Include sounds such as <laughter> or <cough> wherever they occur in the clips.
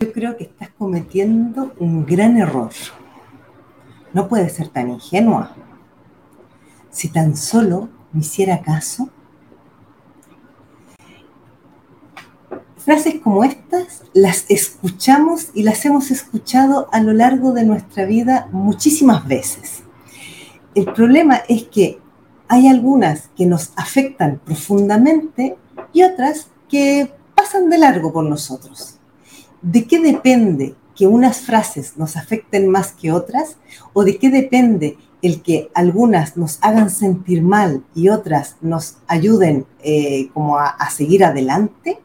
Yo creo que estás cometiendo un gran error. No puedes ser tan ingenua. Si tan solo me hiciera caso, frases como estas las escuchamos y las hemos escuchado a lo largo de nuestra vida muchísimas veces. El problema es que hay algunas que nos afectan profundamente y otras que pasan de largo por nosotros. ¿De qué depende que unas frases nos afecten más que otras? ¿O de qué depende el que algunas nos hagan sentir mal y otras nos ayuden eh, como a, seguir adelante?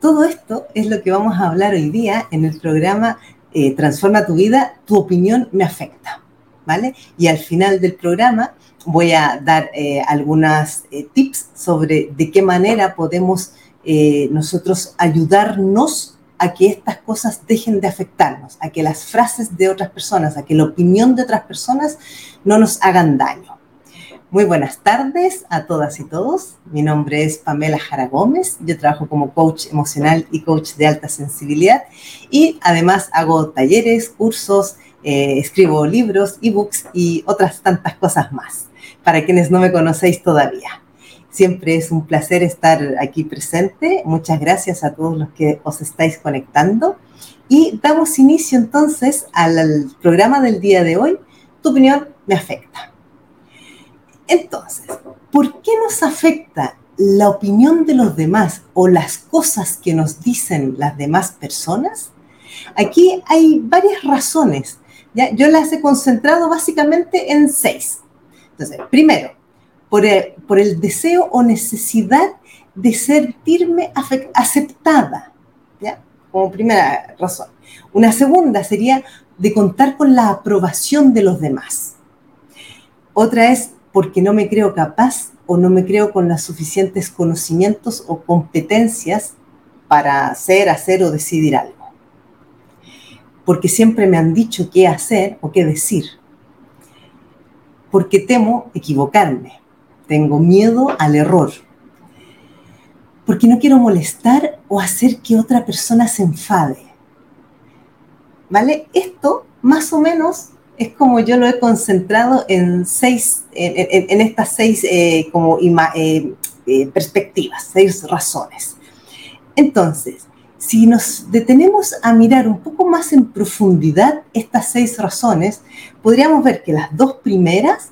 Todo esto es lo que vamos a hablar hoy día en el programa eh, Transforma tu vida, tu opinión me afecta. ¿Vale? Y al final del programa voy a dar eh, algunas eh, tips sobre de qué manera podemos nosotros ayudarnos a que estas cosas dejen de afectarnos, a que las frases de otras personas, a que la opinión de otras personas no nos hagan daño. Muy buenas tardes a todas y todos. Mi nombre es Pamela Jara Gómez. Yo trabajo como coach emocional y coach de alta sensibilidad y además hago talleres, cursos, escribo libros, ebooks y otras tantas cosas más para quienes no me conocéis todavía. Siempre es un placer estar aquí presente. Muchas gracias a todos los que os estáis conectando. Y damos inicio entonces al, programa del día de hoy. Tu opinión me afecta. Entonces, ¿por qué nos afecta la opinión de los demás o las cosas que nos dicen las demás personas? Aquí hay varias razones. Yo las he concentrado básicamente en seis. Entonces, primero, por el, deseo o necesidad de sentirme aceptada, ¿ya? Como primera razón. Una segunda sería de contar con la aprobación de los demás. Otra es porque no me creo capaz o no me creo con los suficientes conocimientos o competencias para hacer, hacer o decidir algo. Porque siempre me han dicho qué hacer o qué decir porque temo equivocarme, tengo miedo al error, porque no quiero molestar o hacer que otra persona se enfade. ¿Vale? Esto más o menos es como yo lo he concentrado en seis, en, estas seis eh, como eh, eh, perspectivas, seis razones. Entonces, si nos detenemos a mirar un poco más en profundidad estas seis razones, podríamos ver que las dos primeras,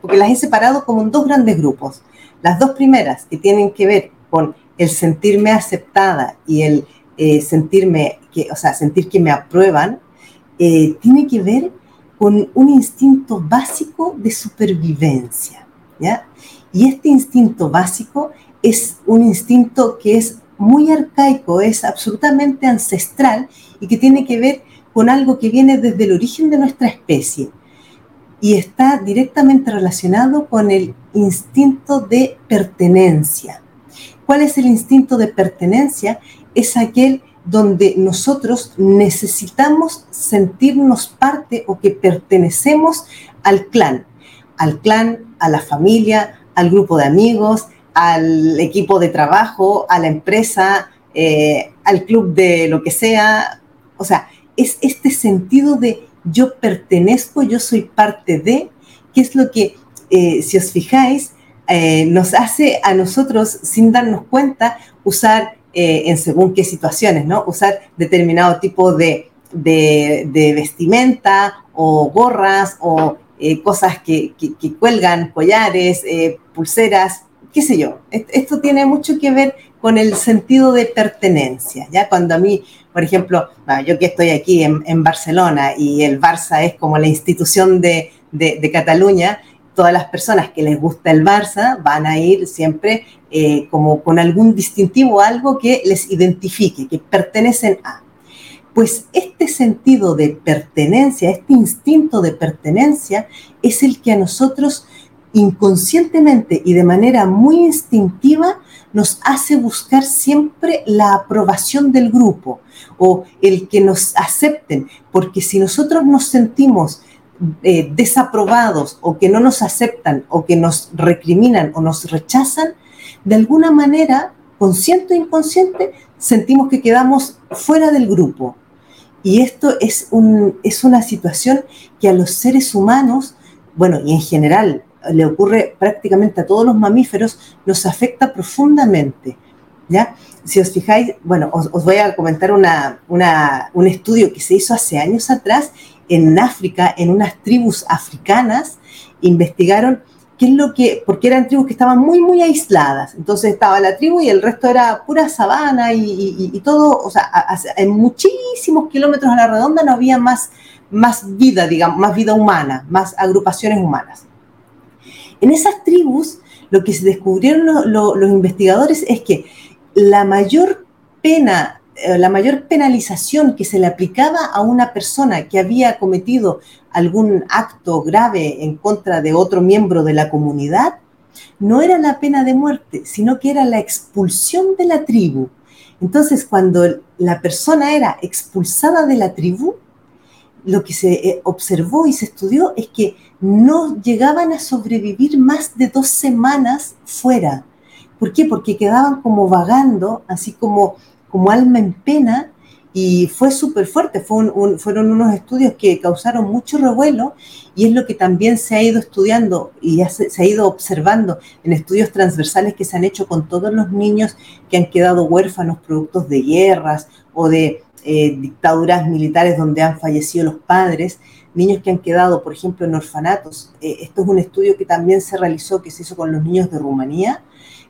porque las he separado como en dos grandes grupos, las dos primeras que tienen que ver con el sentirme aceptada y el eh, sentirme, que, o sea, sentir que me aprueban, eh, tiene que ver con un instinto básico de supervivencia, ¿ya? Y este instinto básico es un instinto que es muy arcaico, es absolutamente ancestral y que tiene que ver con algo que viene desde el origen de nuestra especie y está directamente relacionado con el instinto de pertenencia. ¿Cuál es el instinto de pertenencia? Es aquel donde nosotros necesitamos sentirnos parte o que pertenecemos al clan, al clan, a la familia, al grupo de amigos, al equipo de trabajo, a la empresa, eh, al club de lo que sea. O sea, es este sentido de yo pertenezco, yo soy parte de, que es lo que, eh, si os fijáis, eh, nos hace a nosotros, sin darnos cuenta, usar en según qué situaciones, ¿no? Usar determinado tipo de, de, vestimenta o gorras o cosas que, que, cuelgan, collares, pulseras, qué sé yo, esto tiene mucho que ver con el sentido de pertenencia, ¿ya? Cuando a mí, por ejemplo, yo que estoy aquí en, Barcelona y el Barça es como la institución de, Cataluña, todas las personas que les gusta el Barça van a ir siempre eh, como con algún distintivo, algo que les identifique, que pertenecen a. Pues este sentido de pertenencia, este instinto de pertenencia, es el que a nosotros inconscientemente y de manera muy instintiva nos hace buscar siempre la aprobación del grupo o el que nos acepten, porque si nosotros nos sentimos eh, desaprobados o que no nos aceptan o que nos recriminan o nos rechazan, de alguna manera, consciente o inconsciente, sentimos que quedamos fuera del grupo. Y esto es, un, es una situación que a los seres humanos, bueno, y en general le ocurre prácticamente a todos los mamíferos, nos afecta profundamente. ¿ya? Si os fijáis, bueno, os, voy a comentar una, un estudio que se hizo hace años atrás en África, en unas tribus africanas, investigaron qué es lo que, porque eran tribus que estaban muy, muy aisladas. Entonces estaba la tribu y el resto era pura sabana y, todo, o sea, en muchísimos kilómetros a la redonda no había más, más vida, digamos, más vida humana, más agrupaciones humanas. En esas tribus, lo que se descubrieron los investigadores es que la mayor pena, eh, la mayor penalización que se le aplicaba a una persona que había cometido algún acto grave en contra de otro miembro de la comunidad, no era la pena de muerte, sino que era la expulsión de la tribu. Entonces, cuando la persona era expulsada de la tribu, lo que se eh, observó y se estudió es que no llegaban a sobrevivir más de dos semanas fuera. ¿Por qué? Porque quedaban como vagando, así como, como alma en pena, y fue súper fuerte, fueron unos estudios que causaron mucho revuelo y es lo que también se ha ido estudiando y se, ha ido observando en estudios transversales que se han hecho con todos los niños que han quedado huérfanos productos de guerras o de eh, dictaduras militares donde han fallecido los padres, niños que han quedado, por ejemplo, en orfanatos. Eh, esto es un estudio que también se realizó, que se hizo con los niños de Rumanía,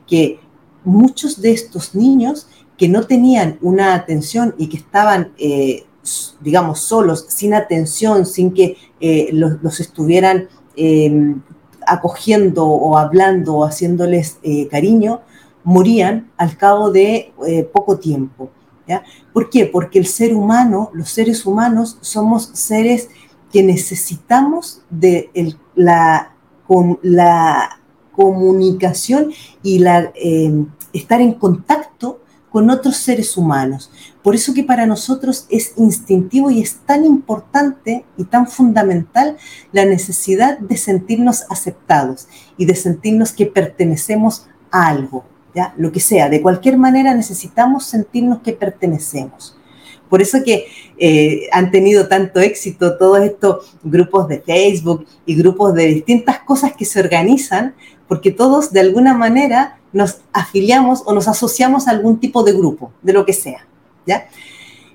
que muchos de estos niños que no tenían una atención y que estaban, eh, digamos, solos, sin atención, sin que eh, los, estuvieran em, acogiendo o hablando o haciéndoles cariño, morían al cabo de poco tiempo. ¿Por qué? Porque el ser humano, los seres humanos, somos seres que necesitamos de la, comunicación y em, estar en contacto con otros seres humanos. Por eso que para nosotros es instintivo y es tan importante y tan fundamental la necesidad de sentirnos aceptados y de sentirnos que pertenecemos a algo, Lo que sea, de cualquier manera necesitamos sentirnos que pertenecemos. Por eso que eh, han tenido tanto éxito todos estos grupos de Facebook y grupos de distintas cosas que se organizan, porque todos de alguna manera nos afiliamos o nos asociamos a algún tipo de grupo, de lo que sea. ¿ya?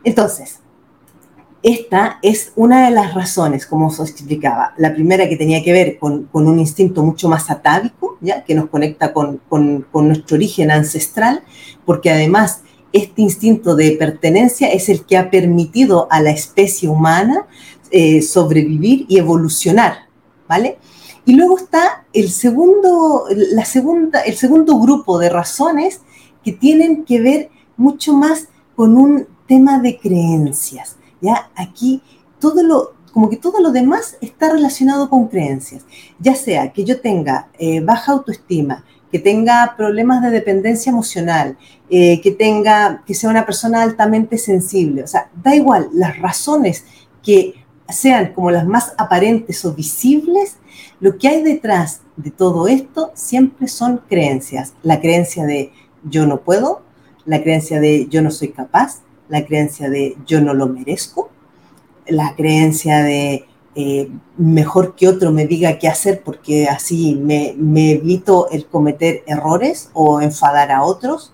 Entonces, esta es una de las razones, como os explicaba. La primera que tenía que ver con, un instinto mucho más atávico, ¿ya? que nos conecta con, nuestro origen ancestral, porque además este instinto de pertenencia es el que ha permitido a la especie humana eh, sobrevivir y evolucionar, ¿vale? Y luego está el segundo, la segunda, el segundo grupo de razones que tienen que ver mucho más con un tema de creencias. ¿Ya? Aquí todo lo, como que todo lo demás está relacionado con creencias. Ya sea que yo tenga eh, baja autoestima, que tenga problemas de dependencia emocional, eh, que tenga, que sea una persona altamente sensible. O sea, da igual, las razones que sean como las más aparentes o visibles, lo que hay detrás de todo esto siempre son creencias. La creencia de yo no puedo, la creencia de yo no soy capaz, la creencia de yo no lo merezco, la creencia de eh, mejor que otro me diga qué hacer porque así me, evito el cometer errores o enfadar a otros.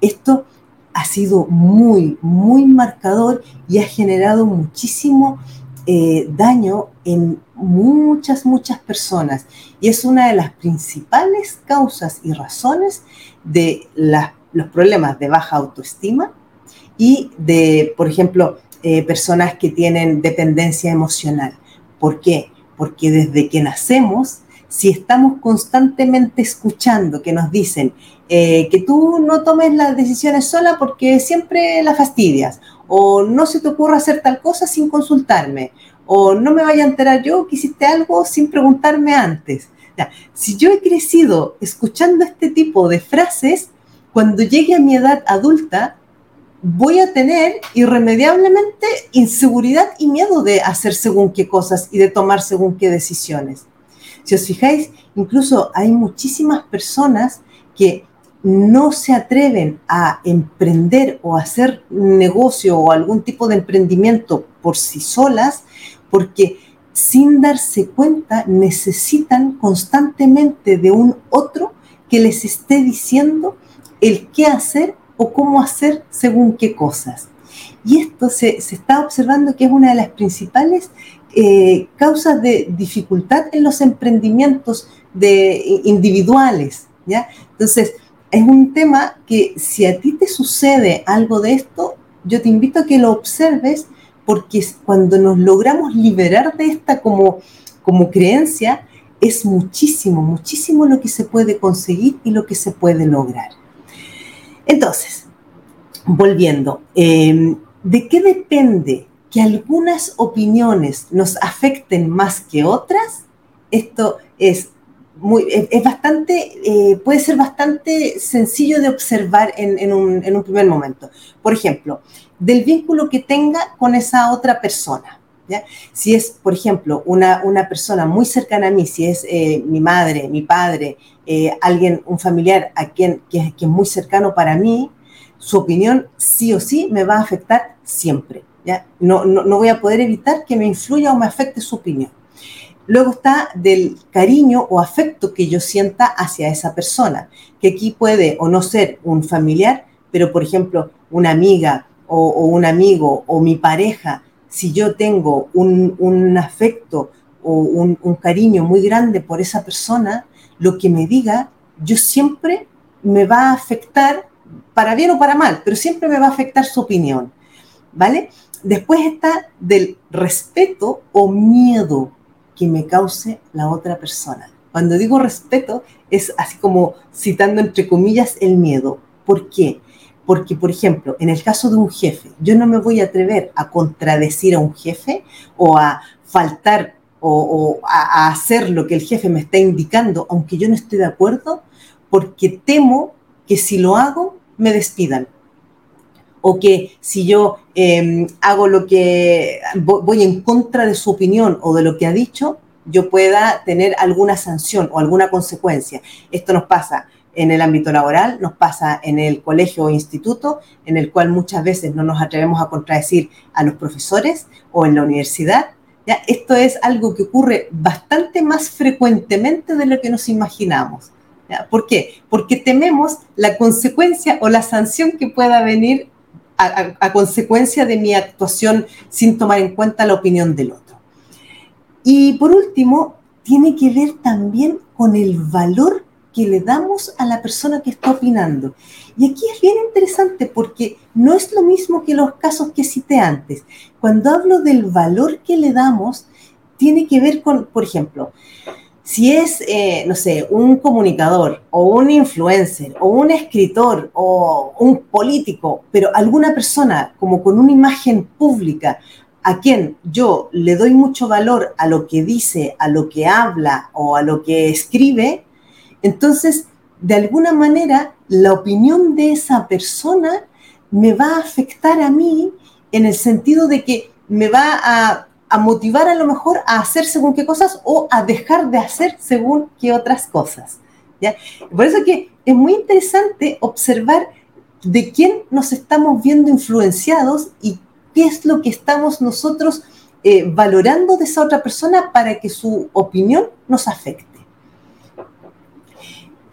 Esto ha sido muy, muy marcador y ha generado muchísimo eh, daño en muchas, muchas personas. Y es una de las principales causas y razones de los problemas de baja autoestima y de, por ejemplo, eh, personas que tienen dependencia emocional. ¿Por qué? Porque desde que nacemos, si estamos constantemente escuchando que nos dicen eh, que tú no tomes las decisiones sola porque siempre la fastidias, o no se te ocurra hacer tal cosa sin consultarme, o no me vaya a enterar yo que hiciste algo sin preguntarme antes. si yo he crecido escuchando este tipo de frases, cuando llegue a mi edad adulta, voy a tener irremediablemente inseguridad y miedo de hacer según qué cosas y de tomar según qué decisiones. Si os fijáis, incluso hay muchísimas personas que no se atreven a emprender o hacer negocio o algún tipo de emprendimiento por sí solas, porque sin darse cuenta necesitan constantemente de un otro que les esté diciendo el qué hacer o cómo hacer según qué cosas. Y esto se, está observando que es una de las principales eh, causas de dificultad en los emprendimientos de, individuales. ¿ya? Entonces, es un tema que si a ti te sucede algo de esto, yo te invito a que lo observes porque cuando nos logramos liberar de esta como, como creencia, es muchísimo, muchísimo lo que se puede conseguir y lo que se puede lograr. Entonces, volviendo, em, ¿de qué depende que algunas opiniones nos afecten más que otras? Esto es muy, es, bastante, eh, puede ser bastante sencillo de observar en, un, en, un, primer momento. Por ejemplo, del vínculo que tenga con esa otra persona. ¿Ya? Si es, por ejemplo, una, una, persona muy cercana a mí, si es eh, mi madre, mi padre, eh, alguien, un familiar a quien, que, que, es muy cercano para mí, su opinión sí o sí me va a afectar siempre. ¿ya? No, no, no voy a poder evitar que me influya o me afecte su opinión. Luego está del cariño o afecto que yo sienta hacia esa persona, que aquí puede o no ser un familiar, pero por ejemplo, una amiga o, un amigo o mi pareja, si yo tengo un, afecto o un, cariño muy grande por esa persona, lo que me diga, yo siempre me va a afectar, para bien o para mal, pero siempre me va a afectar su opinión, ¿vale? Después está del respeto o miedo que me cause la otra persona. Cuando digo respeto, es así como citando entre comillas el miedo. ¿Por qué? Porque, por ejemplo, en el caso de un jefe, yo no me voy a atrever a contradecir a un jefe o a faltar o, a, hacer lo que el jefe me está indicando, aunque yo no esté de acuerdo, porque temo que si lo hago, me despidan. O que si yo em, hago lo que voy en contra de su opinión o de lo que ha dicho, yo pueda tener alguna sanción o alguna consecuencia. Esto nos pasa en el ámbito laboral, nos pasa en el colegio o instituto, en el cual muchas veces no nos atrevemos a contradecir a los profesores o en la universidad. ¿ya? Esto es algo que ocurre bastante más frecuentemente de lo que nos imaginamos. ¿ya? ¿Por qué? Porque tememos la consecuencia o la sanción que pueda venir a, a consecuencia de mi actuación sin tomar en cuenta la opinión del otro. Y por último, tiene que ver también con el valor que le damos a la persona que está opinando. Y aquí es bien interesante porque no es lo mismo que los casos que cité antes. Cuando hablo del valor que le damos, tiene que ver con, por ejemplo, si es, eh, no sé, un comunicador o un influencer o un escritor o un político, pero alguna persona como con una imagen pública a quien yo le doy mucho valor a lo que dice, a lo que habla o a lo que escribe, entonces, de alguna manera, la opinión de esa persona me va a afectar a mí en el sentido de que me va a, motivar a lo mejor a hacer según qué cosas o a dejar de hacer según qué otras cosas. Por eso que es muy interesante observar de quién nos estamos viendo influenciados y qué es lo que estamos nosotros eh, valorando de esa otra persona para que su opinión nos afecte.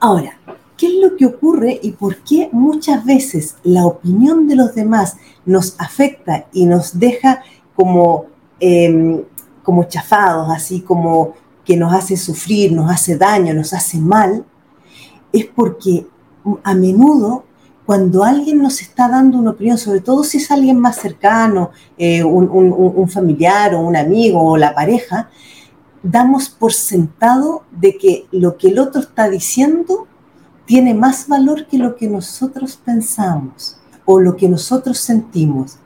Ahora, ¿qué es lo que ocurre y por qué muchas veces la opinión de los demás nos afecta y nos deja como, em, como chafados, así como que nos hace sufrir, nos hace daño, nos hace mal? Es porque a menudo cuando alguien nos está dando una opinión, sobre todo si es alguien más cercano, eh, un, un, familiar o un amigo o la pareja, damos por sentado de que lo que el otro está diciendo tiene más valor que lo que nosotros pensamos o lo que nosotros sentimos.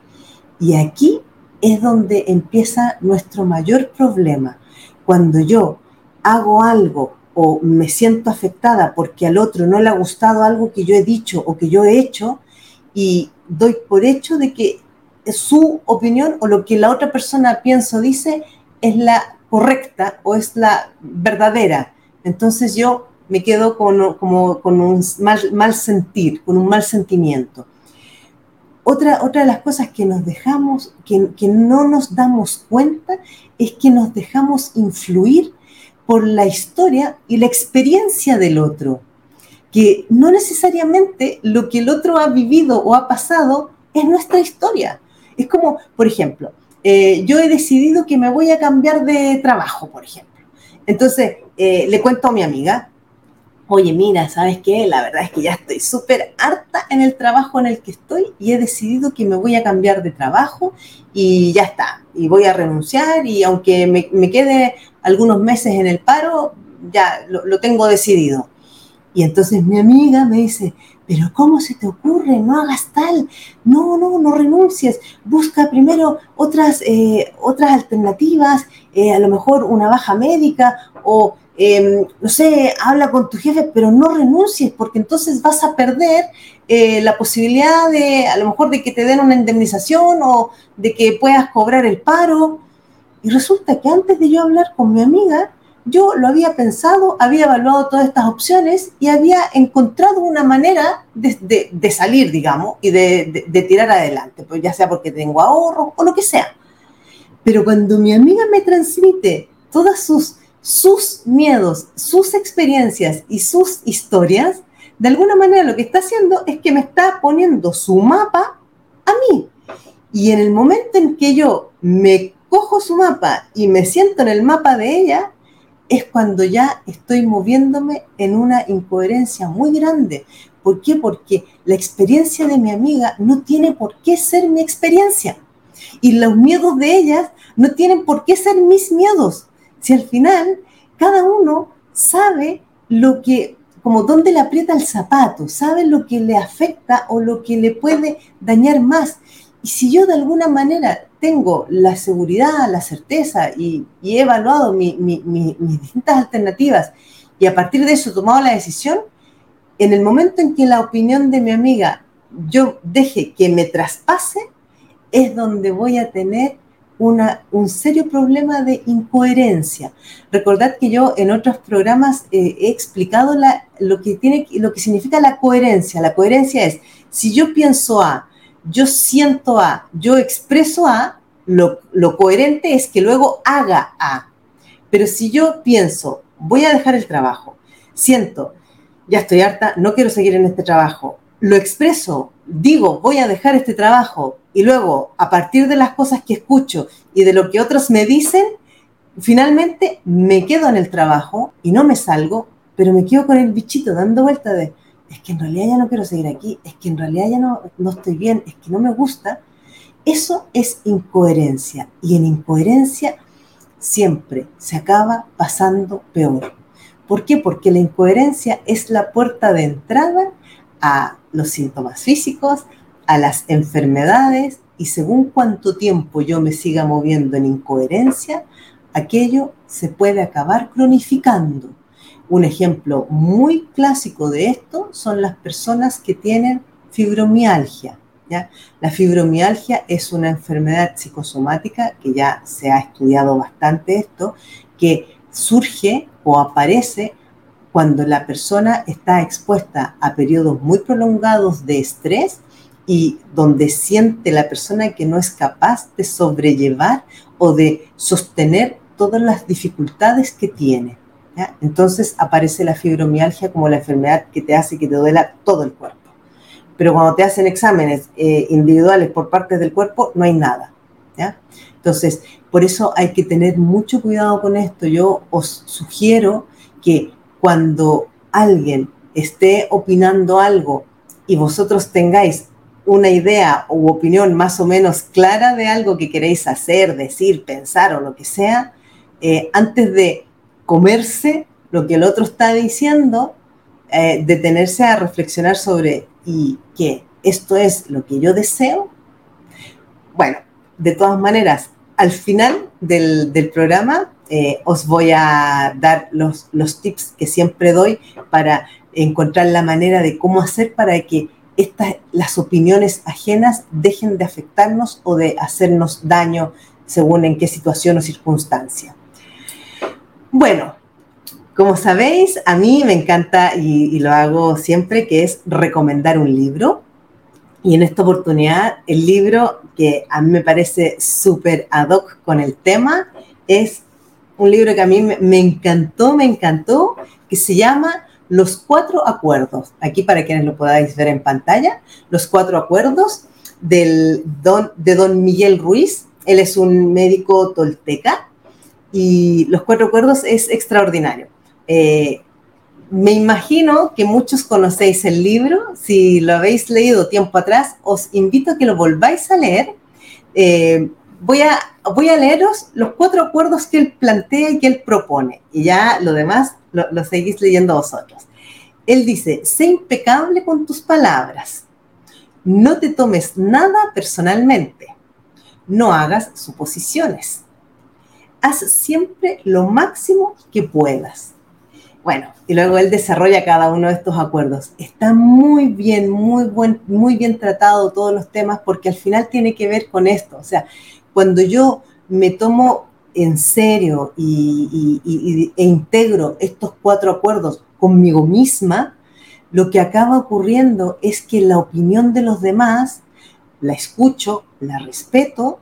Y aquí es donde empieza nuestro mayor problema. Cuando yo hago algo o me siento afectada porque al otro no le ha gustado algo que yo he dicho o que yo he hecho y doy por hecho de que su opinión o lo que la otra persona piensa o dice es la correcta o es la verdadera. Entonces yo me quedo con, un mal, mal, sentir, con un mal sentimiento. Otra, otra de las cosas que nos dejamos, que, que no nos damos cuenta, es que nos dejamos influir por la historia y la experiencia del otro, que no necesariamente lo que el otro ha vivido o ha pasado es nuestra historia. Es como, por ejemplo, eh, yo he decidido que me voy a cambiar de trabajo, por ejemplo. Entonces, eh, le cuento a mi amiga, oye, mira, ¿sabes qué? La verdad es que ya estoy súper harta en el trabajo en el que estoy y he decidido que me voy a cambiar de trabajo y ya está. Y voy a renunciar y aunque me, quede algunos meses en el paro, ya lo tengo decidido. Y entonces mi amiga me dice, pero ¿cómo se te ocurre? No hagas tal. No, no, no renuncies. Busca primero otras, eh, otras alternativas, eh, a lo mejor una baja médica o, em, no sé, habla con tu jefe, pero no renuncies porque entonces vas a perder eh, la posibilidad de, a lo mejor, de que te den una indemnización o de que puedas cobrar el paro. Y resulta que antes de yo hablar con mi amiga, yo lo había pensado, había evaluado todas estas opciones y había encontrado una manera de, salir, digamos, y de, tirar adelante, pues ya sea porque tengo ahorro o lo que sea. Pero cuando mi amiga me transmite todas sus, sus miedos, sus experiencias y sus historias, de alguna manera lo que está haciendo es que me está poniendo su mapa a mí. Y en el momento en que yo me cojo su mapa y me siento en el mapa de ella, es cuando ya estoy moviéndome en una incoherencia muy grande. ¿Por qué? Porque la experiencia de mi amiga no tiene por qué ser mi experiencia. Y los miedos de ellas no tienen por qué ser mis miedos. Si al final cada uno sabe lo que, como dónde le aprieta el zapato, sabe lo que le afecta o lo que le puede dañar más. Y si yo de alguna manera tengo la seguridad, la certeza y, he evaluado mis distintas alternativas y a partir de eso he tomado la decisión, en el momento en que la opinión de mi amiga yo deje que me traspase, es donde voy a tener una, un serio problema de incoherencia. Recordad que yo en otros programas eh, he explicado lo, que tiene, lo que significa la coherencia. La coherencia es, si yo pienso A, yo siento A, yo expreso A, lo, coherente es que luego haga A. Pero si yo pienso, voy a dejar el trabajo, siento, ya estoy harta, no quiero seguir en este trabajo, lo expreso, digo, voy a dejar este trabajo y luego, a partir de las cosas que escucho y de lo que otros me dicen, finalmente me quedo en el trabajo y no me salgo, pero me quedo con el bichito dando vuelta de, es que en realidad ya no quiero seguir aquí, es que en realidad ya no, no estoy bien, es que no me gusta, eso es incoherencia y en incoherencia siempre se acaba pasando peor. ¿Por qué? Porque la incoherencia es la puerta de entrada a los síntomas físicos, a las enfermedades y según cuánto tiempo yo me siga moviendo en incoherencia, aquello se puede acabar cronificando un ejemplo muy clásico de esto son las personas que tienen fibromialgia. La fibromialgia es una enfermedad psicosomática que ya se ha estudiado bastante esto, que surge o aparece cuando la persona está expuesta a periodos muy prolongados de estrés y donde siente la persona que no es capaz de sobrellevar o de sostener todas las dificultades que tiene. Entonces aparece la fibromialgia como la enfermedad que te hace que te duela todo el cuerpo. Pero cuando te hacen exámenes eh, individuales por partes del cuerpo, no hay nada. Entonces, por eso hay que tener mucho cuidado con esto. Yo os sugiero que cuando alguien esté opinando algo y vosotros tengáis una idea u opinión más o menos clara de algo que queréis hacer, decir, pensar o lo que sea, eh, antes de comerse lo que el otro está diciendo, eh, detenerse a reflexionar sobre y que esto es lo que yo deseo. Bueno, de todas maneras, al final del, programa eh, os voy a dar los, los tips que siempre doy para encontrar la manera de cómo hacer para que estas, las opiniones ajenas dejen de afectarnos o de hacernos daño según en qué situación o circunstancia. Bueno, Como sabéis, a mí me encanta y, lo hago siempre, que es recomendar un libro. Y en esta oportunidad, el libro que a mí me parece súper ad hoc con el tema es un libro que a mí me encantó, me encantó, que se llama Los Cuatro Acuerdos. Aquí para quienes lo podáis ver en pantalla, Los Cuatro Acuerdos del de don Miguel Ruiz. Él es un médico tolteca y Los Cuatro Acuerdos es extraordinario. Eh, me imagino que muchos conocéis el libro. Si lo habéis leído tiempo atrás, os invito a que lo volváis a leer. Eh, voy, a, voy a leeros los cuatro acuerdos que él plantea y que él propone. Y ya lo demás lo, lo seguís leyendo vosotros. Él dice, sé impecable con tus palabras. No te tomes nada personalmente. No hagas suposiciones. Haz siempre lo máximo que puedas bueno, y luego él desarrolla cada uno de estos acuerdos. Está muy bien, muy, buen, muy bien tratado todos los temas porque al final tiene que ver con esto. O sea, cuando yo me tomo en serio y, e integro estos cuatro acuerdos conmigo misma, lo que acaba ocurriendo es que la opinión de los demás la escucho, la respeto,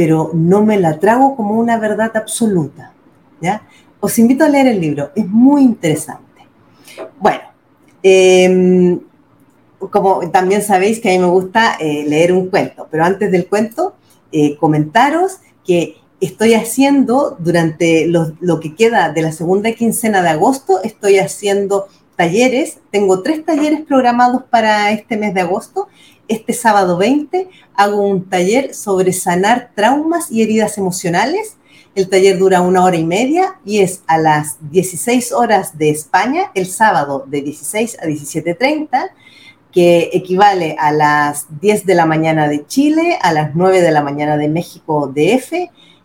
pero no me la trago como una verdad absoluta. ¿ya? os invito a leer el libro, es muy interesante. Bueno, em, como también sabéis que a mí me gusta eh, leer un cuento, pero antes del cuento, eh, comentaros que estoy haciendo durante lo, que queda de la segunda quincena de agosto, estoy haciendo talleres, tengo tres talleres programados para este mes de agosto. Este sábado 20 hago un taller sobre sanar traumas y heridas emocionales el taller dura una hora y media y es a las 16 horas de España, el sábado de 16 a 17.30, que equivale a las 10 de la mañana de Chile, a las 9 de la mañana de México DF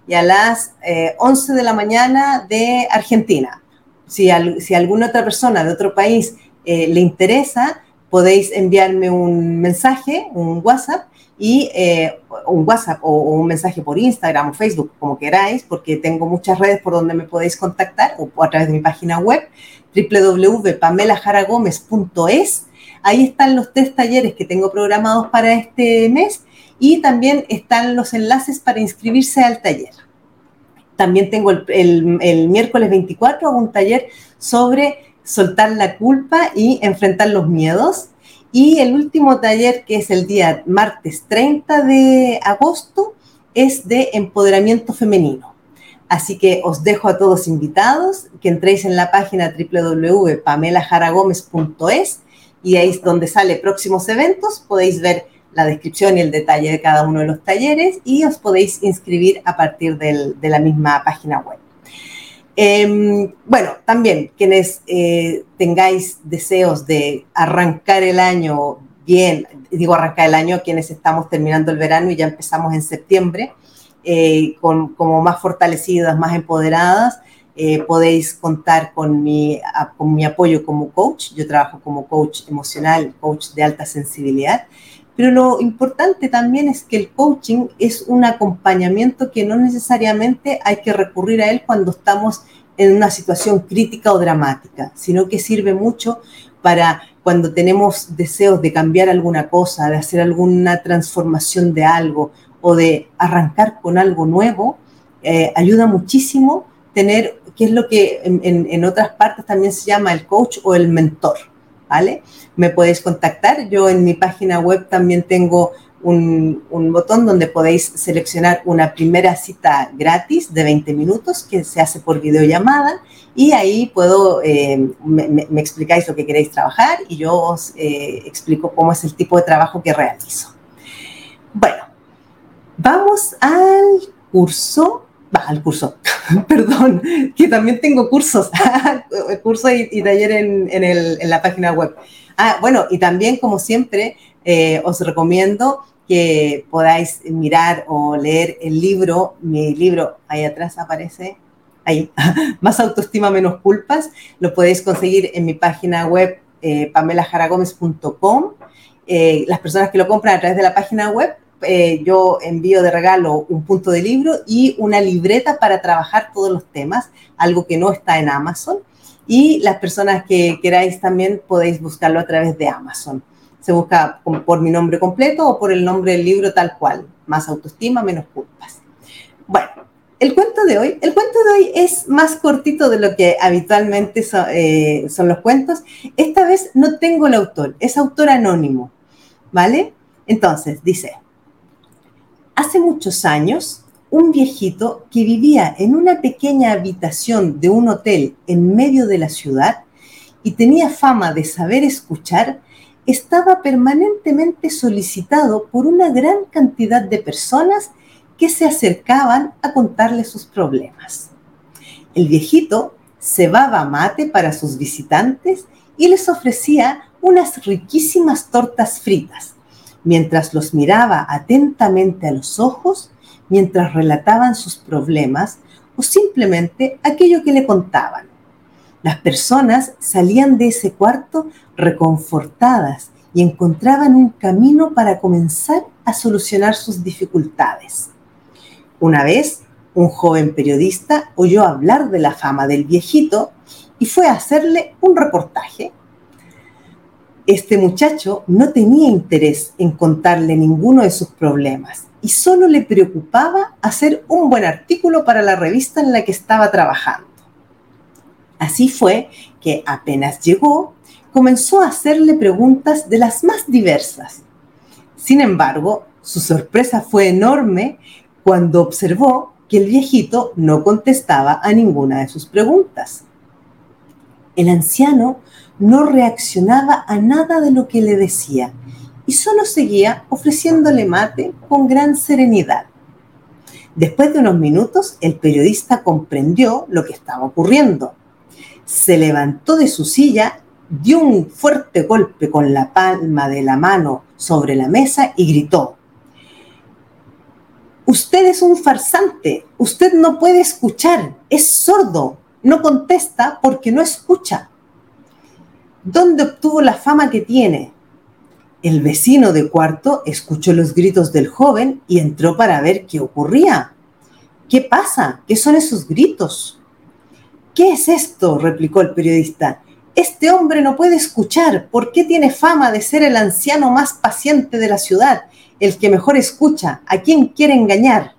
y a las 11 eh, de la mañana de Argentina. Si, alguna otra persona de otro país eh, le interesa, podéis enviarme un mensaje, un WhatsApp, y eh, un WhatsApp o, un mensaje por Instagram o Facebook, como queráis, porque tengo muchas redes por donde me podéis contactar o, a través de mi página web www.pamelajaragomez.es. Ahí están los tres talleres que tengo programados para este mes y también están los enlaces para inscribirse al taller. También tengo el, miércoles 24 un taller sobre soltar la culpa y enfrentar los miedos y el último taller, que es el día martes 30 de agosto, es de empoderamiento femenino. Así que os dejo a todos invitados, que entréis en la página www.pamelajaragomez.es y ahí es donde sale próximos eventos. Podéis ver la descripción y el detalle de cada uno de los talleres y os podéis inscribir a partir de la misma página web. Em, bueno, también quienes eh, tengáis deseos de arrancar el año bien, digo arrancar el año, quienes estamos terminando el verano y ya empezamos en septiembre, eh, con, como más fortalecidas, más empoderadas, eh, podéis contar con mi, con mi apoyo como coach. Yo trabajo como coach emocional, coach de alta sensibilidad. Pero lo importante también es que el coaching es un acompañamiento que no necesariamente hay que recurrir a él cuando estamos en una situación crítica o dramática, sino que sirve mucho para cuando tenemos deseos de cambiar alguna cosa, de hacer alguna transformación de algo o de arrancar con algo nuevo, eh, ayuda muchísimo tener, que es lo que en, en otras partes también se llama el coach o el mentor. ¿Vale? Me podéis contactar. Yo en mi página web también tengo un, botón donde podéis seleccionar una primera cita gratis de 20 minutos que se hace por videollamada y ahí puedo, eh, me, explicáis lo que queréis trabajar y yo os eh, explico cómo es el tipo de trabajo que realizo. Bueno, vamos al curso, al curso, <laughs> perdón, que también tengo cursos, <laughs> curso y, taller en, en, la página web. Ah, bueno, y también, como siempre, eh, os recomiendo que podáis mirar o leer el libro, mi libro, ahí atrás aparece, ahí, <laughs> Más autoestima, menos culpas, lo podéis conseguir en mi página web eh, pamelajaragomez.com. Eh, las personas que lo compran a través de la página web eh, yo envío de regalo un punto de libro y una libreta para trabajar todos los temas, algo que no está en Amazon. Y las personas que queráis también podéis buscarlo a través de Amazon. Se busca por mi nombre completo o por el nombre del libro tal cual. Más autoestima, menos culpas. Bueno, el cuento de hoy, el cuento de hoy es más cortito de lo que habitualmente eh, son los cuentos. Esta vez no tengo el autor, es autor anónimo, ¿vale? Entonces, dice, hace muchos años, un viejito que vivía en una pequeña habitación de un hotel en medio de la ciudad y tenía fama de saber escuchar, estaba permanentemente solicitado por una gran cantidad de personas que se acercaban a contarle sus problemas. El viejito cebaba mate para sus visitantes y les ofrecía unas riquísimas tortas fritas mientras los miraba atentamente a los ojos, mientras relataban sus problemas o simplemente aquello que le contaban. Las personas salían de ese cuarto reconfortadas y encontraban un camino para comenzar a solucionar sus dificultades. Una vez, un joven periodista oyó hablar de la fama del viejito y fue a hacerle un reportaje este muchacho no tenía interés en contarle ninguno de sus problemas y solo le preocupaba hacer un buen artículo para la revista en la que estaba trabajando. Así fue que apenas llegó, comenzó a hacerle preguntas de las más diversas. Sin embargo, su sorpresa fue enorme cuando observó que el viejito no contestaba a ninguna de sus preguntas. El anciano no reaccionaba a nada de lo que le decía y solo seguía ofreciéndole mate con gran serenidad. Después de unos minutos, el periodista comprendió lo que estaba ocurriendo. Se levantó de su silla, dio un fuerte golpe con la palma de la mano sobre la mesa y gritó, Usted es un farsante, usted no puede escuchar, es sordo, no contesta porque no escucha. ¿Dónde obtuvo la fama que tiene? El vecino de cuarto escuchó los gritos del joven y entró para ver qué ocurría. ¿Qué pasa? ¿Qué son esos gritos? ¿Qué es esto? replicó el periodista. Este hombre no puede escuchar. ¿Por qué tiene fama de ser el anciano más paciente de la ciudad? El que mejor escucha. ¿A quién quiere engañar?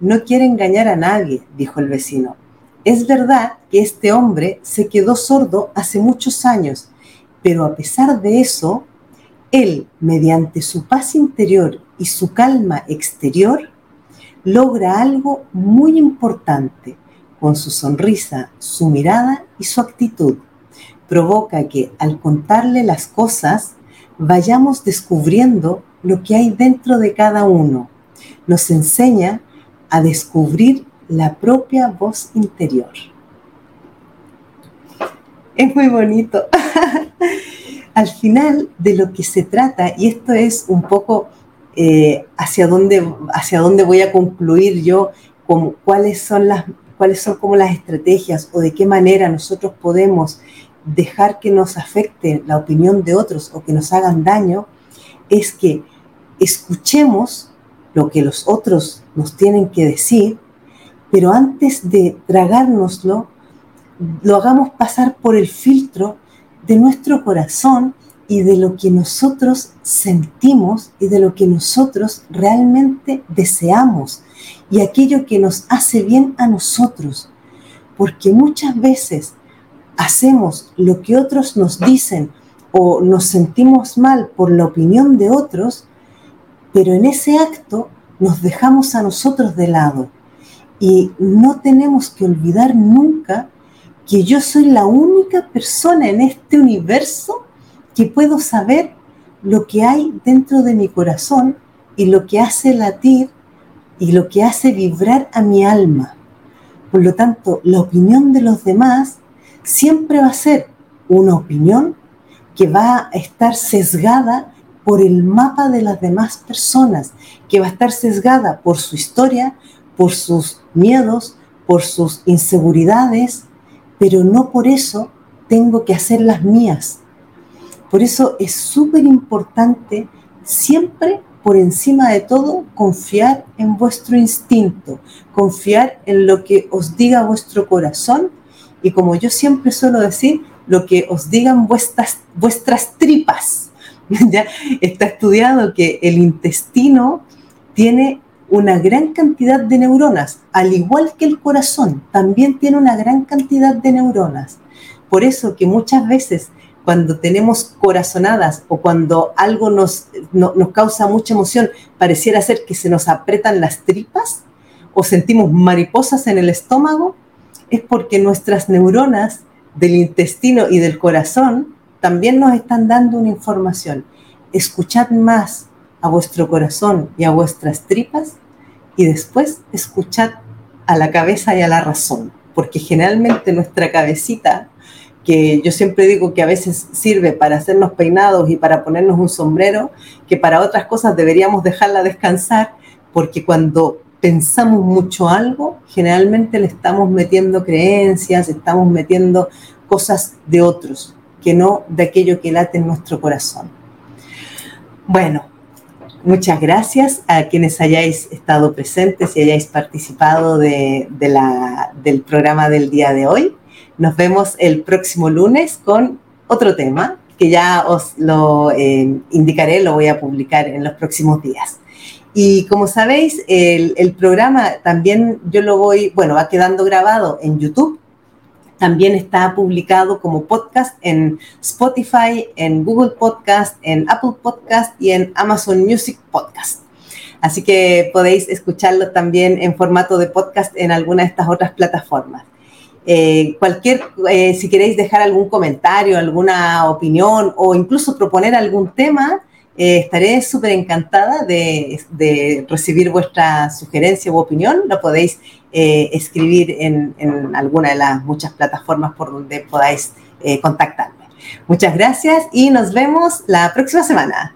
No quiere engañar a nadie, dijo el vecino. Es verdad que este hombre se quedó sordo hace muchos años, pero a pesar de eso, él, mediante su paz interior y su calma exterior, logra algo muy importante con su sonrisa, su mirada y su actitud. Provoca que al contarle las cosas vayamos descubriendo lo que hay dentro de cada uno. Nos enseña a descubrir la propia voz interior. Es muy bonito. <laughs> Al final de lo que se trata, y esto es un poco eh, hacia, dónde, hacia dónde voy a concluir yo, con cuáles son las cuáles son como las estrategias o de qué manera nosotros podemos dejar que nos afecte la opinión de otros o que nos hagan daño, es que escuchemos lo que los otros nos tienen que decir pero antes de tragárnoslo, lo hagamos pasar por el filtro de nuestro corazón y de lo que nosotros sentimos y de lo que nosotros realmente deseamos y aquello que nos hace bien a nosotros. Porque muchas veces hacemos lo que otros nos dicen o nos sentimos mal por la opinión de otros, pero en ese acto nos dejamos a nosotros de lado y no tenemos que olvidar nunca que yo soy la única persona en este universo que puedo saber lo que hay dentro de mi corazón y lo que hace latir y lo que hace vibrar a mi alma. Por lo tanto, la opinión de los demás siempre va a ser una opinión que va a estar sesgada por el mapa de las demás personas, que va a estar sesgada por su historia, por sus miedos, por sus inseguridades, pero no por eso tengo que hacer las mías. Por eso es súper importante siempre por encima de todo, confiar en vuestro instinto, confiar en lo que os diga vuestro corazón y como yo siempre suelo decir, lo que os digan vuestras, vuestras tripas. <laughs> ¿Ya? Está estudiado que el intestino tiene una gran cantidad de neuronas, al igual que el corazón, también tiene una gran cantidad de neuronas. Por eso que muchas veces cuando tenemos corazonadas o cuando algo nos, nos causa mucha emoción, pareciera ser que se nos apretan las tripas o sentimos mariposas en el estómago, es porque nuestras neuronas del intestino y del corazón también nos están dando una información. Escuchad más a vuestro corazón y a vuestras tripas y después escuchad a la cabeza y a la razón, porque generalmente nuestra cabecita, que yo siempre digo que a veces sirve para hacernos peinados y para ponernos un sombrero, que para otras cosas deberíamos dejarla descansar, porque cuando pensamos mucho algo, generalmente le estamos metiendo creencias, estamos metiendo cosas de otros, que no de aquello que late en nuestro corazón. Bueno, muchas gracias a quienes hayáis estado presentes y hayáis participado del programa del día de hoy. Nos vemos el próximo lunes con otro tema que ya os lo eh, indicaré, lo voy a publicar en los próximos días. Y como sabéis, el, el, programa también yo lo voy, bueno, va quedando grabado en YouTube. También está publicado como podcast en Spotify, en Google Podcast, en Apple Podcast y en Amazon Music Podcast. Así que podéis escucharlo también en formato de podcast en alguna de estas otras plataformas. Eh, cualquier, eh, si queréis dejar algún comentario, alguna opinión o incluso proponer algún tema, eh, estaré súper encantada de, recibir vuestra sugerencia u opinión. Lo podéis eh, escribir en, en, alguna de las muchas plataformas por donde podáis eh, contactarme. Muchas gracias y nos vemos la próxima semana.